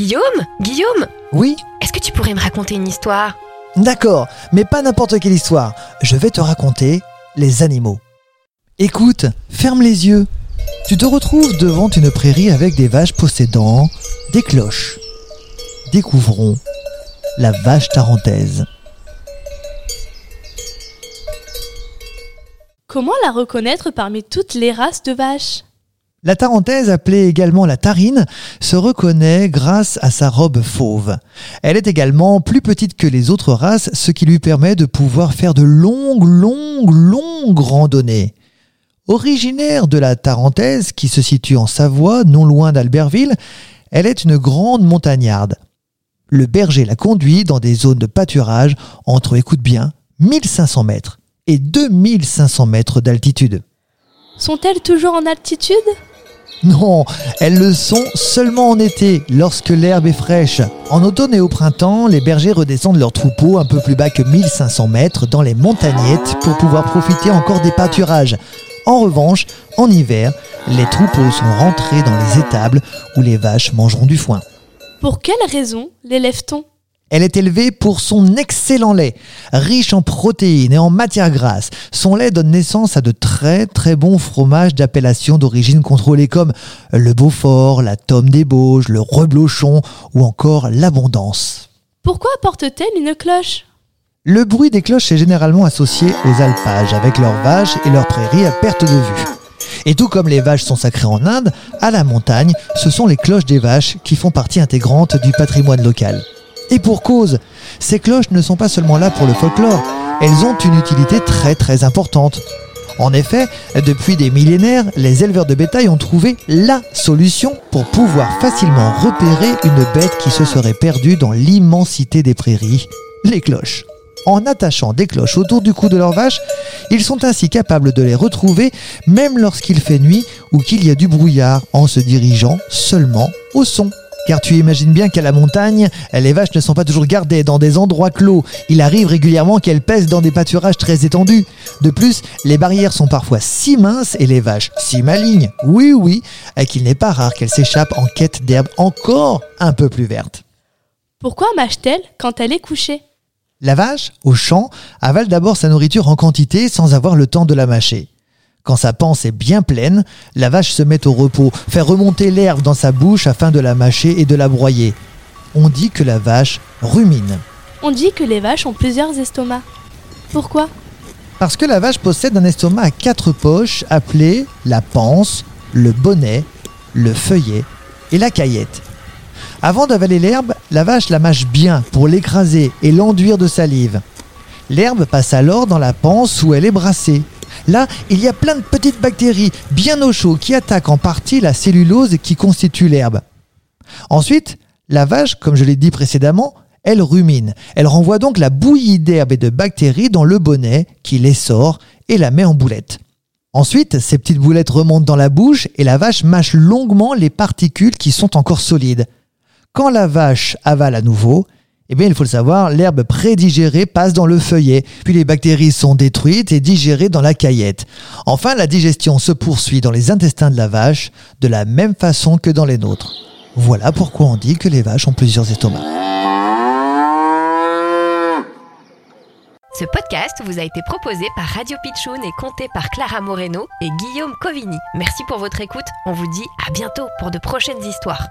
Guillaume Guillaume Oui Est-ce que tu pourrais me raconter une histoire? D'accord, mais pas n'importe quelle histoire. Je vais te raconter les animaux. Écoute, ferme les yeux. Tu te retrouves devant une prairie avec des vaches possédant des cloches. Découvrons la vache tarentaise. Comment la reconnaître parmi toutes les races de vaches? La tarentaise, appelée également la tarine, se reconnaît grâce à sa robe fauve. Elle est également plus petite que les autres races, ce qui lui permet de pouvoir faire de longues, longues, longues randonnées. Originaire de la Tarentaise, qui se situe en Savoie, non loin d'Albertville, elle est une grande montagnarde. Le berger la conduit dans des zones de pâturage entre, écoute bien, 1500 mètres et 2500 mètres d'altitude. Sont-elles toujours en altitude? Non, elles le sont seulement en été, lorsque l'herbe est fraîche. En automne et au printemps, les bergers redescendent leur troupeau un peu plus bas que 1500 mètres dans les montagnettes pour pouvoir profiter encore des pâturages. En revanche, en hiver, les troupeaux sont rentrés dans les étables où les vaches mangeront du foin. Pour quelle raison l'élève-t-on Elle est élevée pour son excellent lait, riche en protéines et en matières grasses. Son lait donne naissance à de très très bons fromages d'appellation d'origine contrôlée comme le Beaufort, la Tome des Bauges, le Reblochon ou encore l'Abondance. Pourquoi porte-t-elle une cloche? Le bruit des cloches est généralement associé aux alpages, avec leurs vaches et leurs prairies à perte de vue. Et tout comme les vaches sont sacrées en Inde, à la montagne, ce sont les cloches des vaches qui font partie intégrante du patrimoine local. Et pour cause, ces cloches ne sont pas seulement là pour le folklore, elles ont une utilité très très importante. En effet, depuis des millénaires, les éleveurs de bétail ont trouvé LA solution pour pouvoir facilement repérer une bête qui se serait perdue dans l'immensité des prairies, les cloches. En attachant des cloches autour du cou de leurs vaches, ils sont ainsi capables de les retrouver même lorsqu'il fait nuit ou qu'il y a du brouillard en se dirigeant seulement au son. Car tu imagines bien qu'à la montagne, les vaches ne sont pas toujours gardées dans des endroits clos. Il arrive régulièrement qu'elles pèsent dans des pâturages très étendus. De plus, les barrières sont parfois si minces et les vaches si malignes, oui oui, qu'il n'est pas rare qu'elles s'échappent en quête d'herbes encore un peu plus vertes. Pourquoi mâche-t-elle quand elle est couchée? La vache, au champ, avale d'abord sa nourriture en quantité sans avoir le temps de la mâcher. Quand sa panse est bien pleine, la vache se met au repos, fait remonter l'herbe dans sa bouche afin de la mâcher et de la broyer. On dit que la vache rumine. On dit que les vaches ont plusieurs estomacs. Pourquoi? Parce que la vache possède un estomac à quatre poches appelées la panse, le bonnet, le feuillet et la caillette. Avant d'avaler l'herbe, la vache la mâche bien pour l'écraser et l'enduire de salive. L'herbe passe alors dans la panse où elle est brassée. Là, il y a plein de petites bactéries bien au chaud qui attaquent en partie la cellulose qui constitue l'herbe. Ensuite, la vache, comme je l'ai dit précédemment, elle rumine. Elle renvoie donc la bouillie d'herbe et de bactéries dans le bonnet qui les sort et la met en boulette. Ensuite, ces petites boulettes remontent dans la bouche et la vache mâche longuement les particules qui sont encore solides. Quand la vache avale à nouveau, eh bien, il faut le savoir, l'herbe prédigérée passe dans le feuillet, puis les bactéries sont détruites et digérées dans la caillette. Enfin, la digestion se poursuit dans les intestins de la vache, de la même façon que dans les nôtres. Voilà pourquoi on dit que les vaches ont plusieurs estomacs. Ce podcast vous a été proposé par Radio Pitchoun et compté par Clara Moreno et Guillaume Covini. Merci pour votre écoute. On vous dit à bientôt pour de prochaines histoires.